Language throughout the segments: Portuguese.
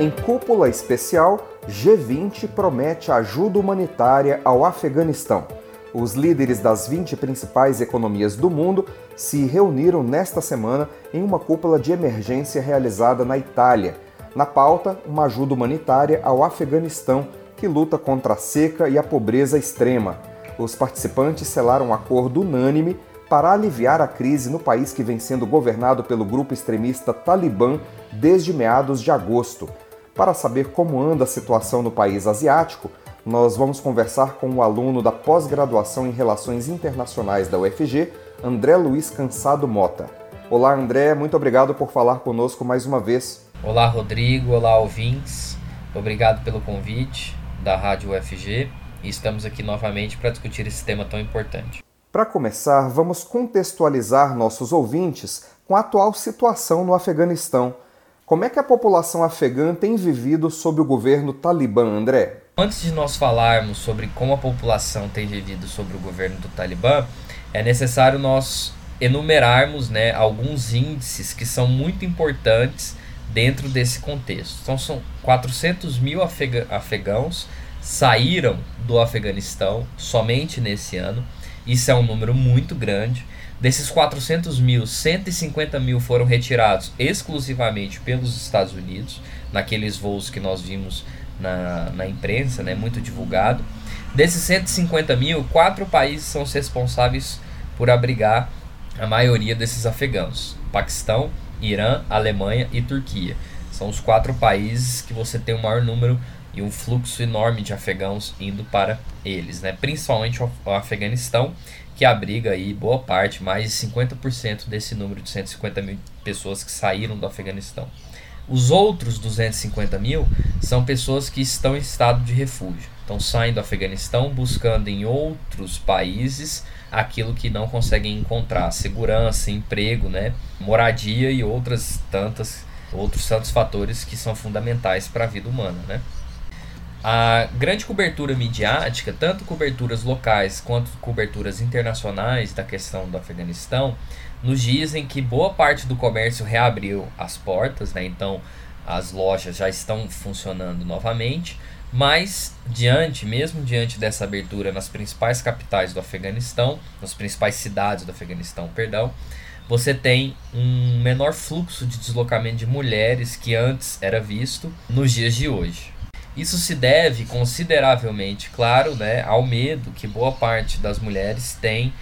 Em cúpula especial, G20 promete ajuda humanitária ao Afeganistão. Os líderes das 20 principais economias do mundo se reuniram nesta semana em uma cúpula de emergência realizada na Itália. Na pauta, uma ajuda humanitária ao Afeganistão, que luta contra a seca e a pobreza extrema. Os participantes selaram um acordo unânime para aliviar a crise no país que vem sendo governado pelo grupo extremista Talibã desde meados de agosto. Para saber como anda a situação no país asiático, nós vamos conversar com o aluno da pós-graduação em Relações Internacionais da UFG, André Luiz Cansado Mota. Olá, André, muito obrigado por falar conosco mais uma vez. Olá, Rodrigo. Olá, ouvintes. Obrigado pelo convite da Rádio UFG e estamos aqui novamente para discutir esse tema tão importante. Para começar, vamos contextualizar nossos ouvintes com a atual situação no Afeganistão. Como é que a população afegã tem vivido sob o governo talibã, André? Antes de nós falarmos sobre como a população tem vivido sobre o governo do Talibã, é necessário nós enumerarmos né, alguns índices que são muito importantes dentro desse contexto. Então, são 400 mil afegãos saíram do Afeganistão somente nesse ano. Isso é um número muito grande. Desses 400 mil, 150 mil foram retirados exclusivamente pelos Estados Unidos, naqueles voos que nós vimos na, na imprensa, né, muito divulgado. Desses 150 mil, quatro países são responsáveis por abrigar a maioria desses afegãos: Paquistão, Irã, Alemanha e Turquia. São os quatro países que você tem o maior número e um fluxo enorme de afegãos indo para eles, né? principalmente o Afeganistão que abriga aí boa parte, mais de 50% desse número de 150 mil pessoas que saíram do Afeganistão. Os outros 250 mil são pessoas que estão em estado de refúgio. Então saem do Afeganistão buscando em outros países aquilo que não conseguem encontrar, segurança, emprego, né, moradia e outras tantas outros tantos fatores que são fundamentais para a vida humana, né? A grande cobertura midiática, tanto coberturas locais quanto coberturas internacionais da questão do Afeganistão, nos dizem que boa parte do comércio reabriu as portas, né? então as lojas já estão funcionando novamente, mas diante, mesmo diante dessa abertura nas principais capitais do Afeganistão, nas principais cidades do Afeganistão, perdão, você tem um menor fluxo de deslocamento de mulheres que antes era visto nos dias de hoje. Isso se deve consideravelmente, claro, né, ao medo que boa parte das mulheres tem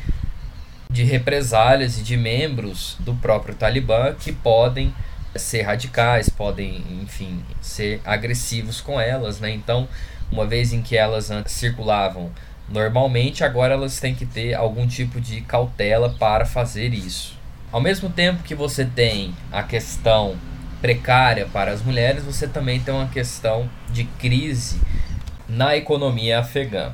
de represálias e de membros do próprio Talibã que podem ser radicais, podem, enfim, ser agressivos com elas, né? Então, uma vez em que elas circulavam normalmente, agora elas têm que ter algum tipo de cautela para fazer isso. Ao mesmo tempo que você tem a questão precária para as mulheres, você também tem uma questão de crise na economia afegã.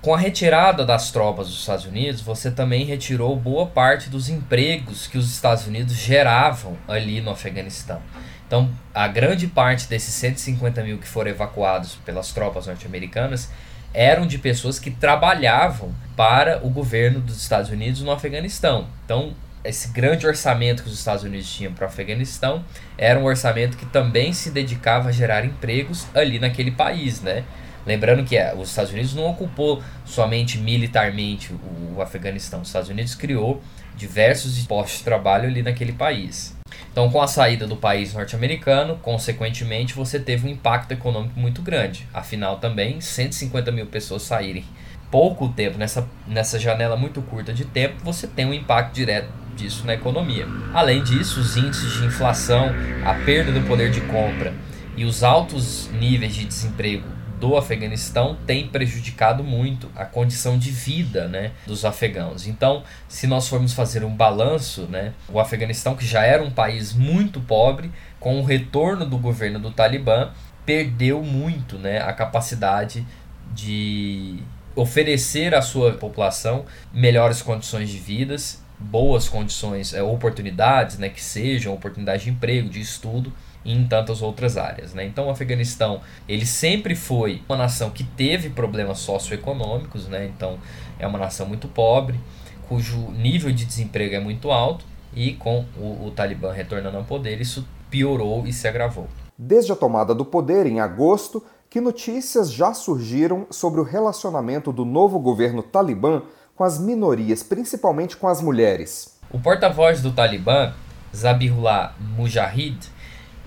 Com a retirada das tropas dos Estados Unidos, você também retirou boa parte dos empregos que os Estados Unidos geravam ali no Afeganistão. Então, a grande parte desses 150 mil que foram evacuados pelas tropas norte-americanas eram de pessoas que trabalhavam para o governo dos Estados Unidos no Afeganistão. Então, esse grande orçamento que os Estados Unidos tinham para o Afeganistão era um orçamento que também se dedicava a gerar empregos ali naquele país, né? Lembrando que é, os Estados Unidos não ocupou somente militarmente o, Afeganistão, os Estados Unidos criou diversos postos de trabalho ali naquele país. Então, com a saída do país norte-americano, consequentemente, você teve um impacto econômico muito grande. Afinal, também, 150 mil pessoas saírem pouco tempo, nessa, nessa janela muito curta de tempo, você tem um impacto direto disso na economia. Além disso, os índices de inflação, a perda do poder de compra e os altos níveis de desemprego do Afeganistão tem prejudicado muito a condição de vida né, dos afegãos. Então, se nós formos fazer um balanço, né, o Afeganistão, que já era um país muito pobre, com o retorno do governo do Talibã, perdeu muito né, a capacidade de oferecer à sua população melhores condições de vidas, boas condições, é, oportunidades, né, que sejam oportunidades de emprego, de estudo, e em tantas outras áreas. Né? Então o Afeganistão ele sempre foi uma nação que teve problemas socioeconômicos, né? então é uma nação muito pobre, cujo nível de desemprego é muito alto e com o, o Talibã retornando ao poder isso piorou e se agravou. Desde a tomada do poder em agosto, que notícias já surgiram sobre o relacionamento do novo governo talibã com as minorias, principalmente com as mulheres? O porta-voz do Talibã, Zabihullah Mujahid,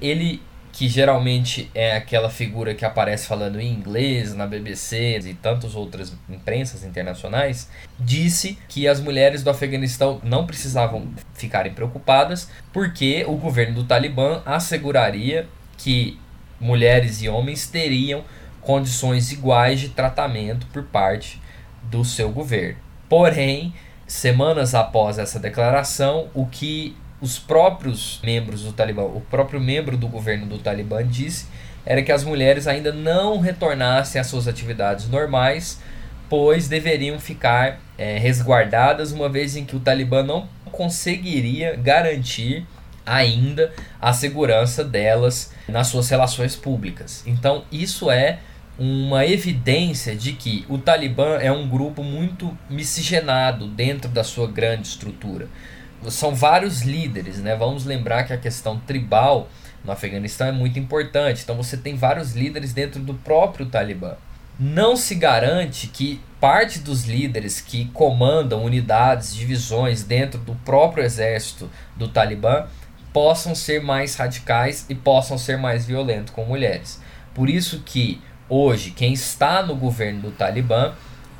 ele que geralmente é aquela figura que aparece falando em inglês na BBC e tantas outras imprensas internacionais, disse que as mulheres do Afeganistão não precisavam ficarem preocupadas porque o governo do Talibã asseguraria que mulheres e homens teriam condições iguais de tratamento por parte do seu governo. Porém, semanas após essa declaração, o que os próprios membros do Talibã, o próprio membro do governo do Talibã disse era que as mulheres ainda não retornassem às suas atividades normais, pois deveriam ficar é, resguardadas, uma vez em que o Talibã não conseguiria garantir ainda a segurança delas nas suas relações públicas. Então, isso é uma evidência de que o Talibã é um grupo muito miscigenado dentro da sua grande estrutura são vários líderes, né? Vamos lembrar que a questão tribal no Afeganistão é muito importante. Então você tem vários líderes dentro do próprio Talibã. Não se garante que parte dos líderes que comandam unidades, divisões dentro do próprio exército do Talibã possam ser mais radicais e possam ser mais violentos com mulheres. Por isso que hoje quem está no governo do Talibã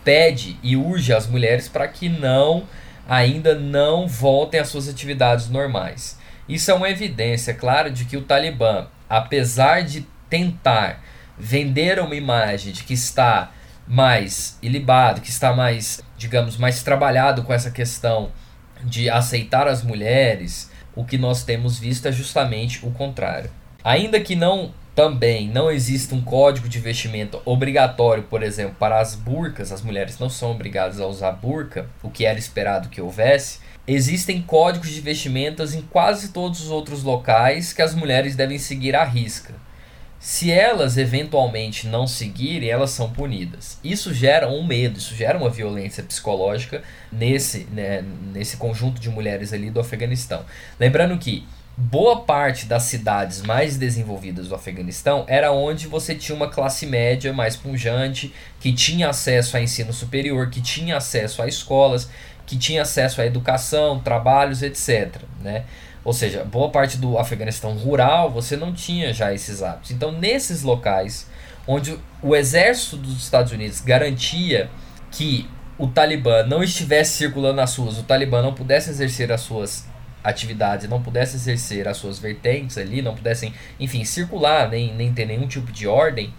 pede e urge as mulheres para que não ainda não voltem às suas atividades normais. Isso é uma evidência clara de que o Talibã, apesar de tentar vender uma imagem de que está mais ilibado, que está mais, digamos, mais trabalhado com essa questão de aceitar as mulheres, o que nós temos visto é justamente o contrário. Ainda que não também não existe um código de vestimenta obrigatório, por exemplo, para as burcas, as mulheres não são obrigadas a usar burca, o que era esperado que houvesse. Existem códigos de vestimentas em quase todos os outros locais que as mulheres devem seguir à risca. Se elas eventualmente não seguirem, elas são punidas. Isso gera um medo, isso gera uma violência psicológica nesse, né, nesse conjunto de mulheres ali do Afeganistão. Lembrando que boa parte das cidades mais desenvolvidas do Afeganistão era onde você tinha uma classe média mais punjante, que tinha acesso a ensino superior, que tinha acesso a escolas, que tinha acesso à educação, trabalhos, etc. Né? Ou seja, boa parte do Afeganistão rural você não tinha já esses hábitos. Então, nesses locais onde o exército dos Estados Unidos garantia que o Talibã não estivesse circulando nas ruas, o Talibã não pudesse exercer as suas atividades não pudessem exercer as suas vertentes ali, não pudessem, enfim, circular, nem, nem ter nenhum tipo de ordem,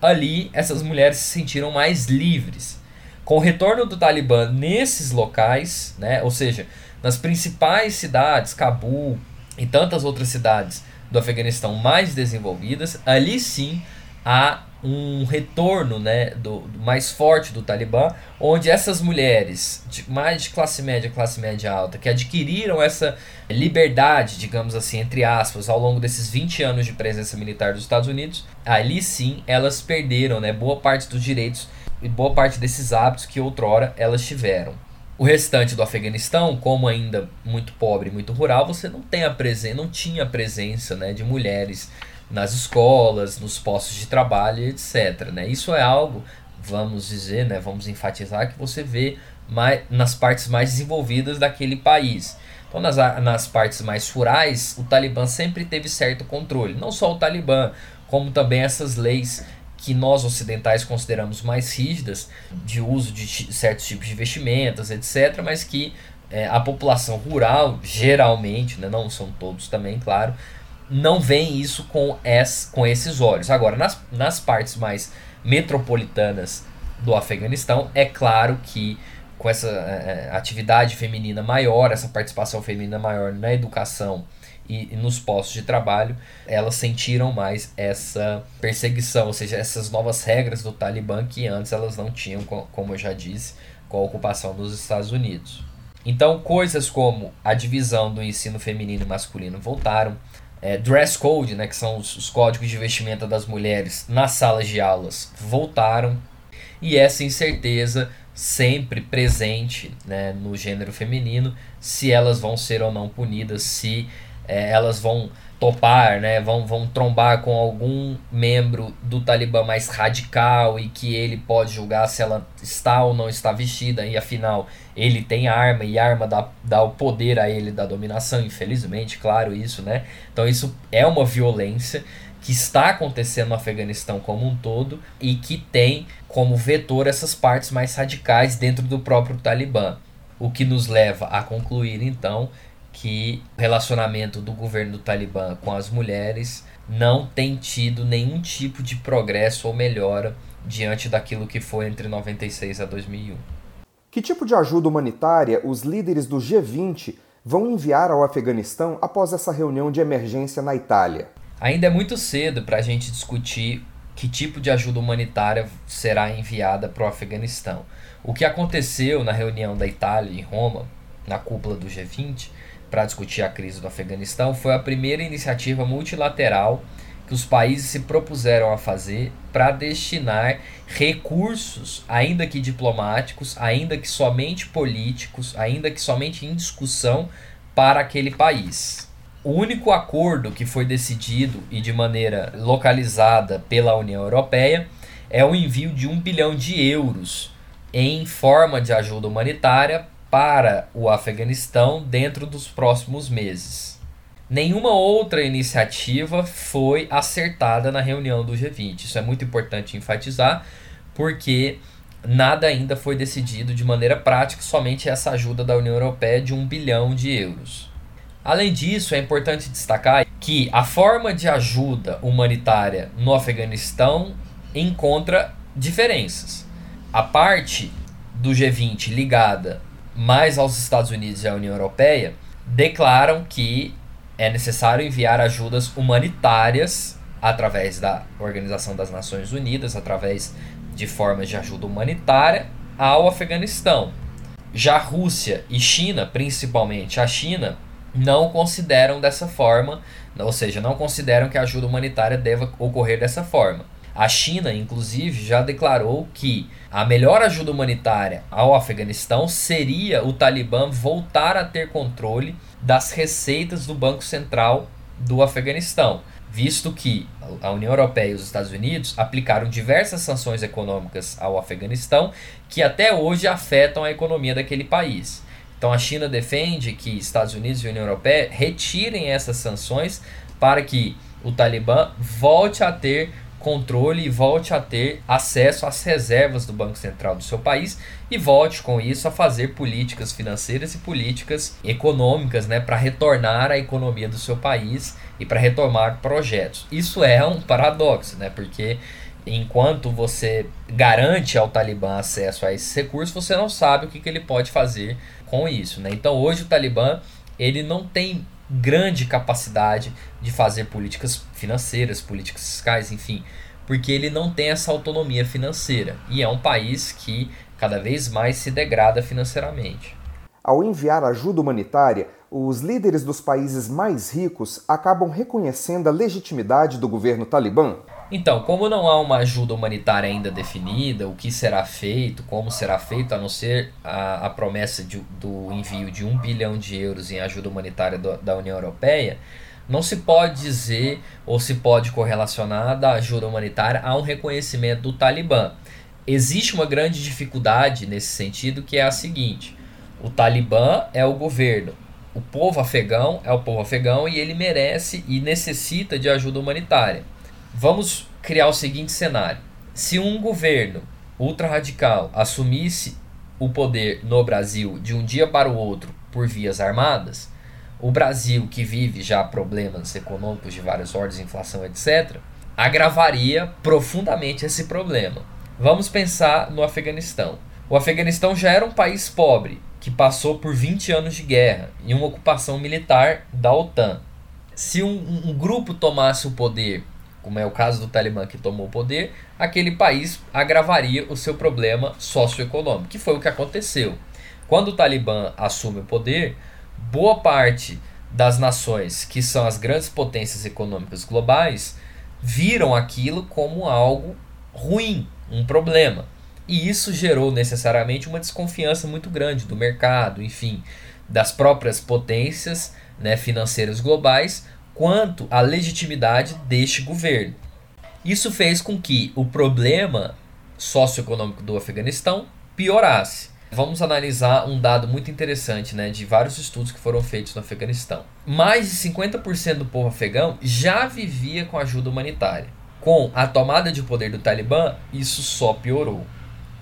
ali essas mulheres se sentiram mais livres. Com o retorno do Talibã nesses locais, né, ou seja, nas principais cidades, Cabul e tantas outras cidades do Afeganistão mais desenvolvidas, ali sim há um retorno né, do, do, mais forte do Talibã, onde essas mulheres, de, mais de classe média, classe média alta, que adquiriram essa liberdade, digamos assim, entre aspas, ao longo desses 20 anos de presença militar dos Estados Unidos, ali sim elas perderam né, boa parte dos direitos e boa parte desses hábitos que outrora elas tiveram. O restante do Afeganistão, como ainda muito pobre, muito rural, você não tem a presença, não tinha a presença né, de mulheres nas escolas, nos postos de trabalho, etc. Né? Isso é algo, vamos dizer, né, vamos enfatizar, que você vê mais, nas partes mais desenvolvidas daquele país. Então, nas, nas partes mais rurais, o Talibã sempre teve certo controle. Não só o Talibã, como também essas leis que nós ocidentais consideramos mais rígidas, de uso de certos tipos de vestimentas, etc., mas que é, a população rural, geralmente, né, não são todos também, claro, não veem isso com, es, com esses olhos. Agora, nas, nas partes mais metropolitanas do Afeganistão. É claro que com essa é, atividade feminina maior, essa participação feminina maior na educação e, e, nos postos de trabalho, elas sentiram mais essa perseguição, ou seja, essas novas regras do Talibã que antes elas não tinham, como eu já disse, com a ocupação dos Estados Unidos. Então, coisas como a divisão do ensino feminino e masculino voltaram, é, dress code, né, que são os, os códigos de vestimenta das mulheres nas salas de aulas, voltaram, e essa incerteza sempre presente né, no gênero feminino, se elas vão ser ou não punidas, se é, elas vão topar, né, vão, vão trombar com algum membro do Talibã mais radical e que ele pode julgar se ela está ou não está vestida, e afinal ele tem arma e arma dá, dá o poder a ele da dominação, infelizmente, claro isso, né? Então isso é uma violência que está acontecendo no Afeganistão como um todo e que tem como vetor essas partes mais radicais dentro do próprio Talibã. O que nos leva a concluir então que o relacionamento do governo do Talibã com as mulheres não tem tido nenhum tipo de progresso ou melhora diante daquilo que foi entre 96 a 2001. Que tipo de ajuda humanitária os líderes do G20 vão enviar ao Afeganistão após essa reunião de emergência na Itália? Ainda é muito cedo para a gente discutir que tipo de ajuda humanitária será enviada para o Afeganistão. O que aconteceu na reunião da Itália em Roma, na cúpula do G20, para discutir a crise do Afeganistão foi a primeira iniciativa multilateral que os países se propuseram a fazer para destinar recursos, ainda que diplomáticos, ainda que somente políticos, ainda que somente em discussão para aquele país. O único acordo que foi decidido e de maneira localizada pela União Europeia é o envio de um bilhão de euros em forma de ajuda humanitária para o Afeganistão dentro dos próximos meses. Nenhuma outra iniciativa foi acertada na reunião do G20. Isso é muito importante enfatizar, porque nada ainda foi decidido de maneira prática, somente essa ajuda da União Europeia de um bilhão de euros. Além disso, é importante destacar que a forma de ajuda humanitária no Afeganistão encontra diferenças. A parte do G20 ligada mais aos Estados Unidos e à União Europeia, declaram que é necessário enviar ajudas humanitárias através da Organização das Nações Unidas, através de formas de ajuda humanitária ao Afeganistão. Já Rússia e China, principalmente a China, não consideram dessa forma, ou seja, não consideram que a ajuda humanitária deva ocorrer dessa forma. A China, inclusive, já declarou que a melhor ajuda humanitária ao Afeganistão seria o Talibã voltar a ter controle das receitas do Banco Central do Afeganistão, visto que a União Europeia e os Estados Unidos aplicaram diversas sanções econômicas ao Afeganistão que até hoje afetam a economia daquele país. Então a China defende que Estados Unidos e União Europeia retirem essas sanções para que o Talibã volte a ter controle e volte a ter acesso às reservas do Banco Central do seu país e volte com isso a fazer políticas financeiras e políticas econômicas né, para retornar a economia do seu país e para retomar projetos. Isso é um paradoxo, né, porque enquanto você garante ao Talibã acesso a esses recursos, você não sabe o que, que ele pode fazer com isso. Né? Então hoje o Talibã ele não tem grande capacidade de fazer políticas financeiras, políticas fiscais, enfim, porque ele não tem essa autonomia financeira e é um país que cada vez mais se degrada financeiramente. Ao enviar ajuda humanitária, os líderes dos países mais ricos acabam reconhecendo a legitimidade do governo talibã? Então, como não há uma ajuda humanitária ainda definida, o que será feito, como será feito, a não ser a, a promessa de, do envio de um bilhão de euros em ajuda humanitária do, da União Europeia, não se pode dizer ou se pode correlacionar da ajuda humanitária a um reconhecimento do Talibã. Existe uma grande dificuldade nesse sentido que é a seguinte: o Talibã é o governo, o povo afegão é o povo afegão e ele merece e necessita de ajuda humanitária. Vamos criar o seguinte cenário: se um governo ultra radical assumisse o poder no Brasil de um dia para o outro por vias armadas, o Brasil, que vive já problemas econômicos de várias ordens, inflação, etc., agravaria profundamente esse problema. Vamos pensar no Afeganistão. O Afeganistão já era um país pobre, que passou por 20 anos de guerra e uma ocupação militar da OTAN. Se um, um, grupo tomasse o poder, como é o caso do Talibã que tomou o poder, aquele país agravaria o seu problema socioeconômico, que foi o que aconteceu. Quando o Talibã assume o poder, boa parte das nações que são as grandes potências econômicas globais viram aquilo como algo ruim, um problema. E isso gerou necessariamente uma desconfiança muito grande do mercado, enfim, das próprias potências né, financeiras globais quanto à legitimidade deste governo. Isso fez com que o problema socioeconômico do Afeganistão piorasse. Vamos analisar um dado muito interessante né, de vários estudos que foram feitos no Afeganistão. Mais de 50% do povo afegão já vivia com ajuda humanitária. Com a tomada de poder do Talibã, isso só piorou.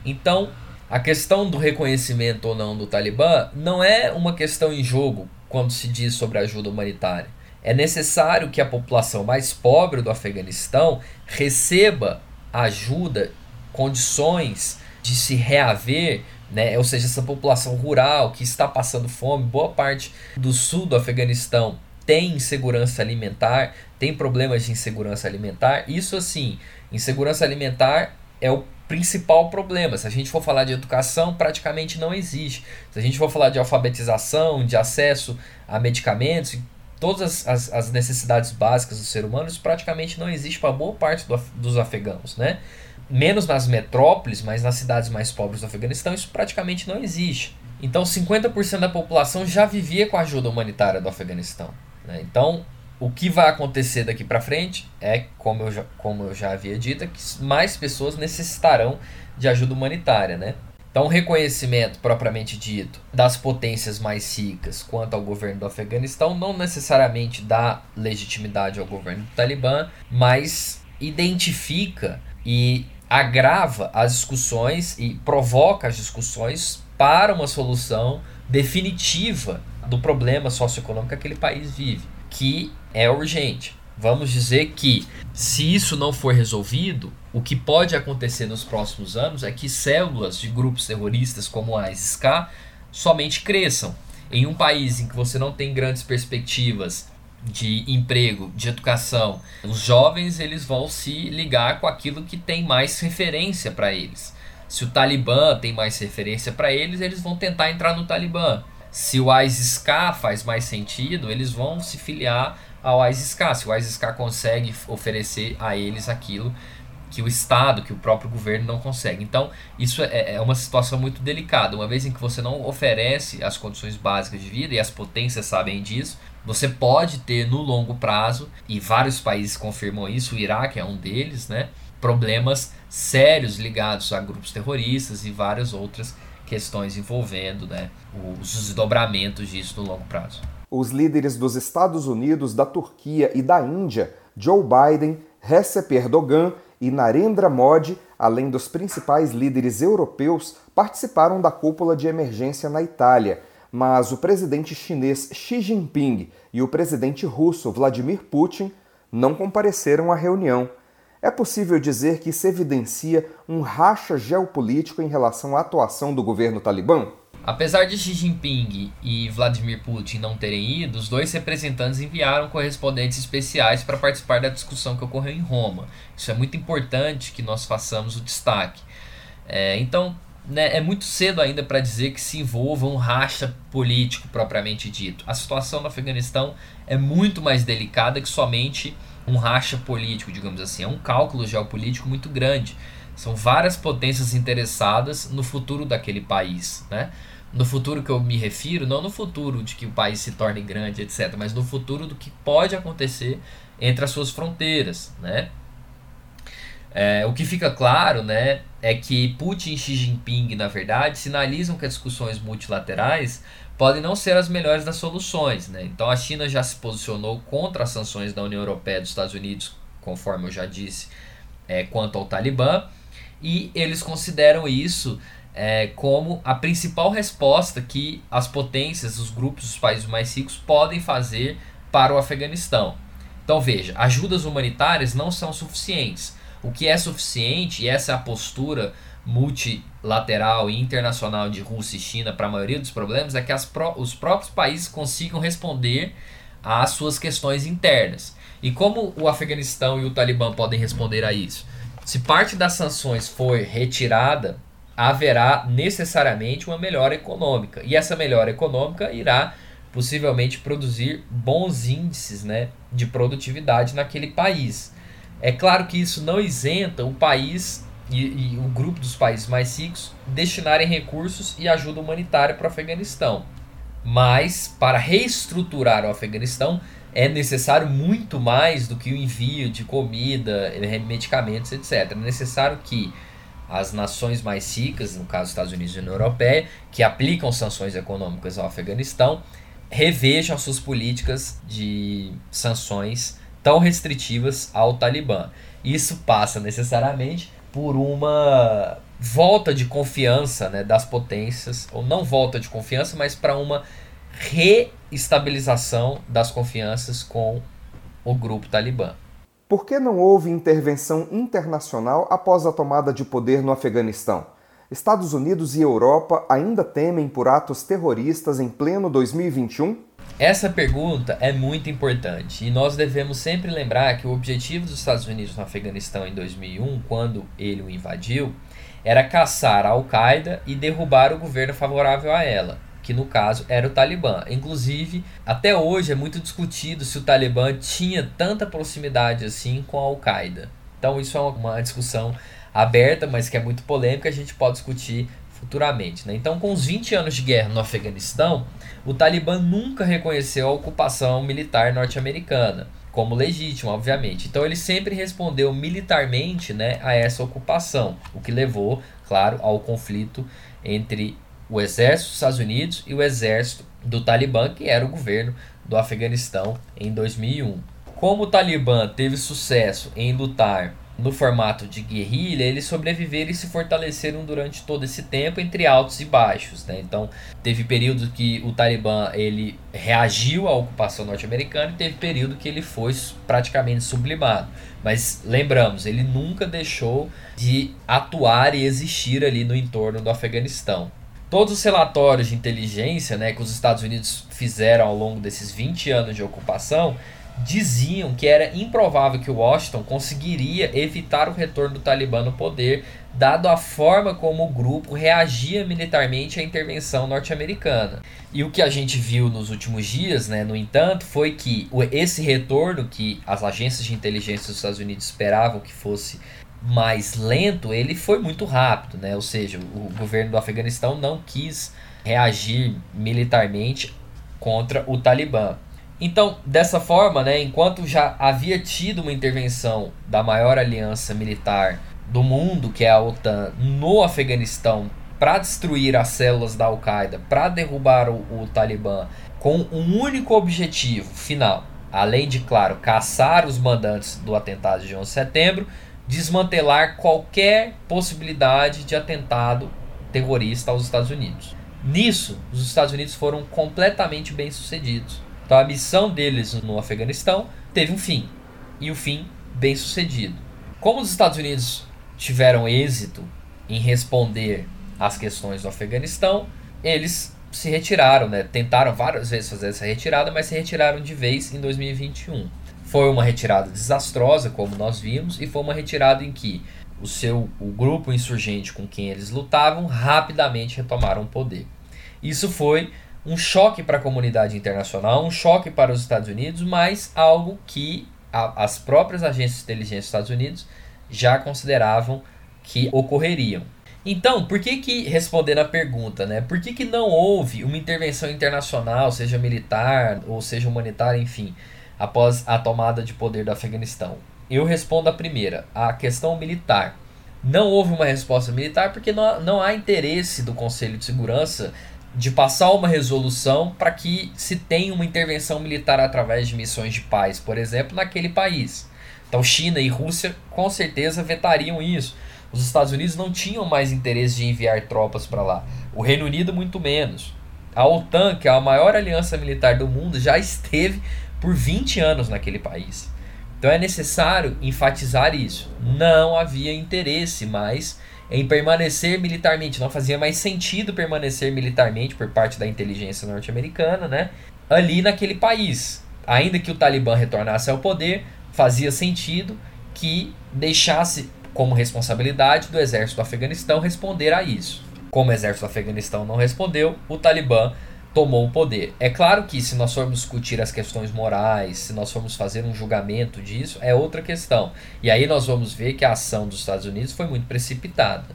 Então, a questão do reconhecimento ou não do Talibã não é uma questão em jogo quando se diz sobre ajuda humanitária. É necessário que a população mais pobre do Afeganistão receba ajuda, condições de se reaver, né? ou seja, essa população rural que está passando fome, boa parte do sul do Afeganistão tem insegurança alimentar, tem problemas de insegurança alimentar. Isso assim, insegurança alimentar é o principal problema. Se a gente for falar de educação, praticamente não existe. Se a gente for falar de alfabetização, de acesso a medicamentos, todas as, as necessidades básicas do ser humano, isso praticamente não existe para boa parte do, dos afegãos, né? Menos nas metrópoles, mas nas cidades mais pobres do Afeganistão, isso praticamente não existe. Então, 50% da população já vivia com a ajuda humanitária do Afeganistão. Né? Então, o que vai acontecer daqui para frente é, como eu, já, como eu já havia dito, é que mais pessoas necessitarão de ajuda humanitária, né? Então, o reconhecimento propriamente dito das potências mais ricas quanto ao governo do Afeganistão não necessariamente dá legitimidade ao governo do Talibã, mas identifica e agrava as discussões e provoca as discussões para uma solução definitiva do problema socioeconômico que aquele país vive, que é urgente. Vamos dizer que, se isso não for resolvido, o que pode acontecer nos próximos anos é que células de grupos terroristas como a ISK somente cresçam. Em um país em que você não tem grandes perspectivas de emprego, de educação, os jovens eles vão se ligar com aquilo que tem mais referência para eles. Se o Talibã tem mais referência para eles, eles vão tentar entrar no Talibã. Se o ISK faz mais sentido, eles vão se filiar ao ISISK, se o ISISK consegue oferecer a eles aquilo que o Estado, que o próprio governo não consegue. Então, isso é, é uma situação muito delicada. Uma vez em que você não oferece as condições básicas de vida, e as potências sabem disso, você pode ter no longo prazo, e vários países confirmam isso, o Iraque é um deles, né, problemas sérios ligados a grupos terroristas e várias outras questões envolvendo né, os desdobramentos disso no longo prazo os líderes dos Estados Unidos, da Turquia e da Índia, Joe Biden, Recep Erdogan e Narendra Modi, além dos principais líderes europeus, participaram da cúpula de emergência na Itália. Mas o presidente chinês Xi Jinping e o presidente russo Vladimir Putin não compareceram à reunião. É possível dizer que se evidencia um racha geopolítico em relação à atuação do governo talibã? Apesar de Xi Jinping e Vladimir Putin não terem ido, os dois representantes enviaram correspondentes especiais para participar da discussão que ocorreu em Roma. Isso é muito importante que nós façamos o destaque. É, então, né, é muito cedo ainda para dizer que se envolva um racha político propriamente dito. A situação no Afeganistão é muito mais delicada que somente um racha político, digamos assim. É um cálculo geopolítico muito grande. São várias potências interessadas no futuro daquele país, né? No futuro que eu me refiro, não no futuro de que o país se torne grande, etc., mas no futuro do que pode acontecer entre as suas fronteiras, né? É, o que fica claro, né, é que Putin e Xi Jinping, na verdade, sinalizam que as discussões multilaterais podem não ser as melhores das soluções, né? Então a China já se posicionou contra as sanções da União Europeia e dos Estados Unidos, conforme eu já disse, é, quanto ao Talibã, e eles consideram isso é, como a principal resposta que as potências, os grupos, os países mais ricos podem fazer para o Afeganistão. Então veja, ajudas humanitárias não são suficientes. O que é suficiente, e essa é a postura multilateral e internacional de Rússia e China para a maioria dos problemas, é que pró os próprios países consigam responder às suas questões internas. E como o Afeganistão e o Talibã podem responder a isso? Se parte das sanções for retirada, haverá necessariamente uma melhora econômica. E essa melhora econômica irá possivelmente produzir bons índices né, de produtividade naquele país. É claro que isso não isenta o país e, e o grupo dos países mais ricos destinarem recursos e ajuda humanitária para o Afeganistão. Mas, para reestruturar o Afeganistão, é necessário muito mais do que o envio de comida, medicamentos, etc. É necessário que as nações mais ricas, no caso Estados Unidos e União Europeia, que aplicam sanções econômicas ao Afeganistão, revejam suas políticas de sanções tão restritivas ao Talibã. Isso passa necessariamente por uma volta de confiança né, das potências, ou não volta de confiança, mas para uma reestabilização das confianças com o grupo Talibã. Por que não houve intervenção internacional após a tomada de poder no Afeganistão? Estados Unidos e Europa ainda temem por atos terroristas em pleno 2021? Essa pergunta é muito importante e nós devemos sempre lembrar que o objetivo dos Estados Unidos no Afeganistão em 2001, quando ele o invadiu, era caçar a Al-Qaeda e derrubar o governo favorável a ela, que no caso era o Talibã. Inclusive, até hoje é muito discutido se o Talibã tinha tanta proximidade assim com a Al-Qaeda. Então, isso é uma discussão aberta, mas que é muito polêmica, a gente pode discutir futuramente. Né? Então, com os 20 anos de guerra no Afeganistão, o Talibã nunca reconheceu a ocupação militar norte-americana como legítima, obviamente. Então ele sempre respondeu militarmente né, a essa ocupação, o que levou, claro, ao conflito entre o exército dos Estados Unidos e o exército do Talibã, que era o governo do Afeganistão em 2001. Como o Talibã teve sucesso em lutar no formato de guerrilha, eles sobreviveram e se fortaleceram durante todo esse tempo entre altos e baixos, né? Então, teve período que o Talibã ele reagiu à ocupação norte-americana e teve período que ele foi praticamente sublimado. Mas lembramos, ele nunca deixou de atuar e existir ali no entorno do Afeganistão. Todos os relatórios de inteligência né, que os Estados Unidos fizeram ao longo desses 20 anos de ocupação diziam que era improvável que Washington conseguiria evitar o retorno do Talibã no poder, dado a forma como o grupo reagia militarmente à intervenção norte-americana. E o que a gente viu nos últimos dias, né, no entanto, foi que esse retorno que as agências de inteligência dos Estados Unidos esperavam que fosse mais lento, ele foi muito rápido, né? Ou seja, o governo do Afeganistão não quis reagir militarmente contra o Talibã. Então, dessa forma, né, enquanto já havia tido uma intervenção da maior aliança militar do mundo, que é a OTAN, no Afeganistão, para destruir as células da Al-Qaeda, para derrubar o, o Talibã, com um único objetivo final, além de, claro, caçar os mandantes do atentado de 11 de setembro, desmantelar qualquer possibilidade de atentado terrorista aos Estados Unidos. Nisso, os Estados Unidos foram completamente bem-sucedidos. Então a missão deles no Afeganistão teve um fim, e o um fim bem sucedido. Como os Estados Unidos tiveram êxito em responder às questões do Afeganistão, eles se retiraram, né? tentaram várias vezes fazer essa retirada, mas se retiraram de vez em 2021. Foi uma retirada desastrosa, como nós vimos, e foi uma retirada em que o seu o grupo insurgente com quem eles lutavam rapidamente retomaram o poder. Isso foi um choque para a comunidade internacional, um choque para os Estados Unidos, mas algo que a, as próprias agências de inteligência dos Estados Unidos já consideravam que ocorreriam. Então, por que que, respondendo a pergunta, né, por que que não houve uma intervenção internacional, seja militar ou seja humanitária, enfim, após a tomada de poder do Afeganistão? Eu respondo a primeira, a questão militar. Não houve uma resposta militar porque não, não há interesse do Conselho de Segurança de passar uma resolução para que se tenha uma intervenção militar através de missões de paz, por exemplo, naquele país. Então, China e Rússia com certeza vetariam isso. Os Estados Unidos não tinham mais interesse de enviar tropas para lá. O Reino Unido, muito menos. A OTAN, que é a maior aliança militar do mundo, já esteve por 20 anos naquele país. Então é necessário enfatizar isso. Não havia interesse mais em permanecer militarmente, não fazia mais sentido permanecer militarmente por parte da inteligência norte-americana, né? Ali naquele país. Ainda que o Talibã retornasse ao poder, fazia sentido que deixasse como responsabilidade do exército do Afeganistão responder a isso. Como o exército do Afeganistão não respondeu, o Talibã tomou o poder. É claro que se nós formos discutir as questões morais, se nós formos fazer um julgamento disso, é outra questão. E aí nós vamos ver que a ação dos Estados Unidos foi muito precipitada.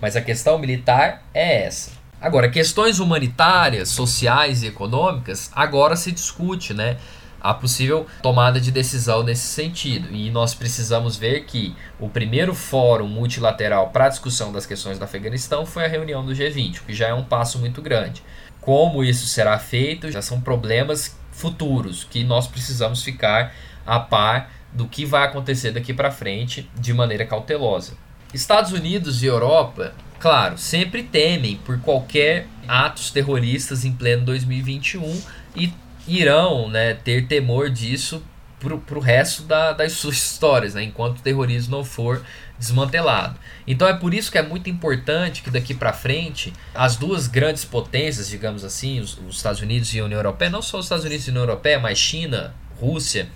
Mas a questão militar é essa. Agora, questões humanitárias, sociais e econômicas, agora se discute, né? a possível tomada de decisão nesse sentido. E nós precisamos ver que o primeiro fórum multilateral para discussão das questões do Afeganistão foi a reunião do G20, o que já é um passo muito grande. Como isso será feito já são problemas futuros que nós precisamos ficar a par do que vai acontecer daqui para frente de maneira cautelosa. Estados Unidos e Europa, claro, sempre temem por qualquer atos terroristas em pleno 2021 e irão né, ter temor disso para o resto da, das suas histórias, né, enquanto o terrorismo não for desmantelado. Então é por isso que é muito importante que daqui para frente as duas grandes potências, digamos assim, os, os, Estados Unidos e a União Europeia, não só os Estados Unidos e a União Europeia, mas China, Rússia,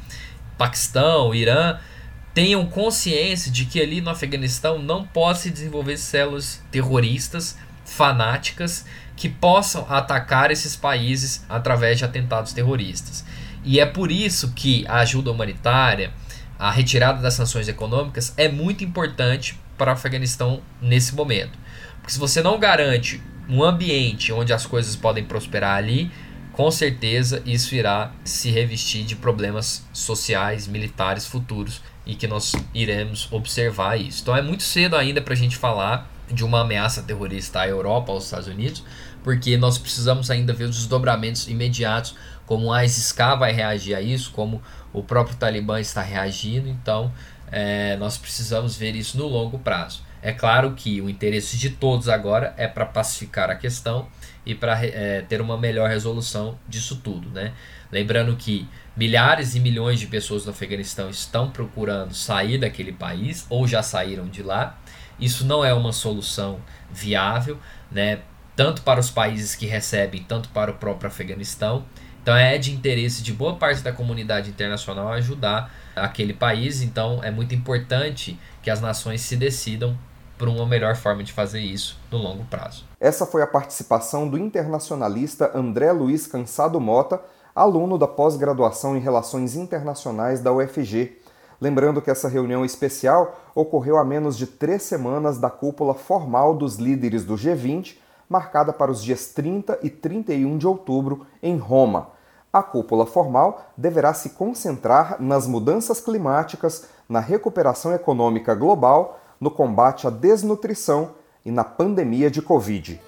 Paquistão, Irã, tenham consciência de que ali no Afeganistão não pode se desenvolver células terroristas fanáticas que possam atacar esses países através de atentados terroristas. E é por isso que a ajuda humanitária, a retirada das sanções econômicas é muito importante para o Afeganistão nesse momento. Porque se você não garante um ambiente onde as coisas podem prosperar ali, com certeza isso irá se revestir de problemas sociais, militares futuros e que nós iremos observar isso. Então é muito cedo ainda para a gente falar de uma ameaça terrorista à Europa, aos Estados Unidos, porque nós precisamos ainda ver os desdobramentos imediatos, como a ISIS vai reagir a isso, como o próprio Talibã está reagindo, então é, nós precisamos ver isso no longo prazo. É claro que o interesse de todos agora é para pacificar a questão e para é, ter uma melhor resolução disso tudo. Né? Lembrando que milhares e milhões de pessoas no Afeganistão estão procurando sair daquele país ou já saíram de lá. Isso não é uma solução viável, né? tanto para os países que recebem, tanto para o próprio Afeganistão. Então é de interesse de boa parte da comunidade internacional ajudar aquele país. Então é muito importante que as nações se decidam por uma melhor forma de fazer isso no longo prazo. Essa foi a participação do internacionalista André Luiz Cansado Mota, aluno da pós-graduação em Relações Internacionais da UFG. Lembrando que essa reunião especial ocorreu a menos de três semanas da cúpula formal dos líderes do G20, marcada para os dias 30 e 31 de outubro em Roma. A cúpula formal deverá se concentrar nas mudanças climáticas, na recuperação econômica global, no combate à desnutrição e na pandemia de Covid.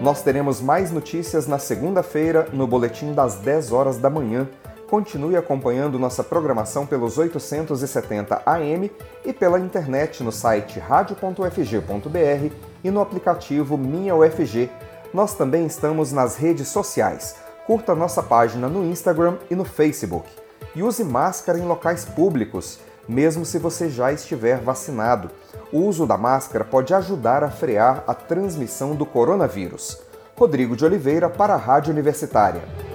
Nós teremos mais notícias na segunda-feira no boletim das 10 horas da manhã. Continue acompanhando nossa programação pelos 870 AM e pela internet no site radio.ufg.br e no aplicativo Minha UFG. Nós também estamos nas redes sociais. Curta nossa página no Instagram e no Facebook. E use máscara em locais públicos, mesmo se você já estiver vacinado. O uso da máscara pode ajudar a frear a transmissão do coronavírus. Rodrigo de Oliveira para a Rádio Universitária.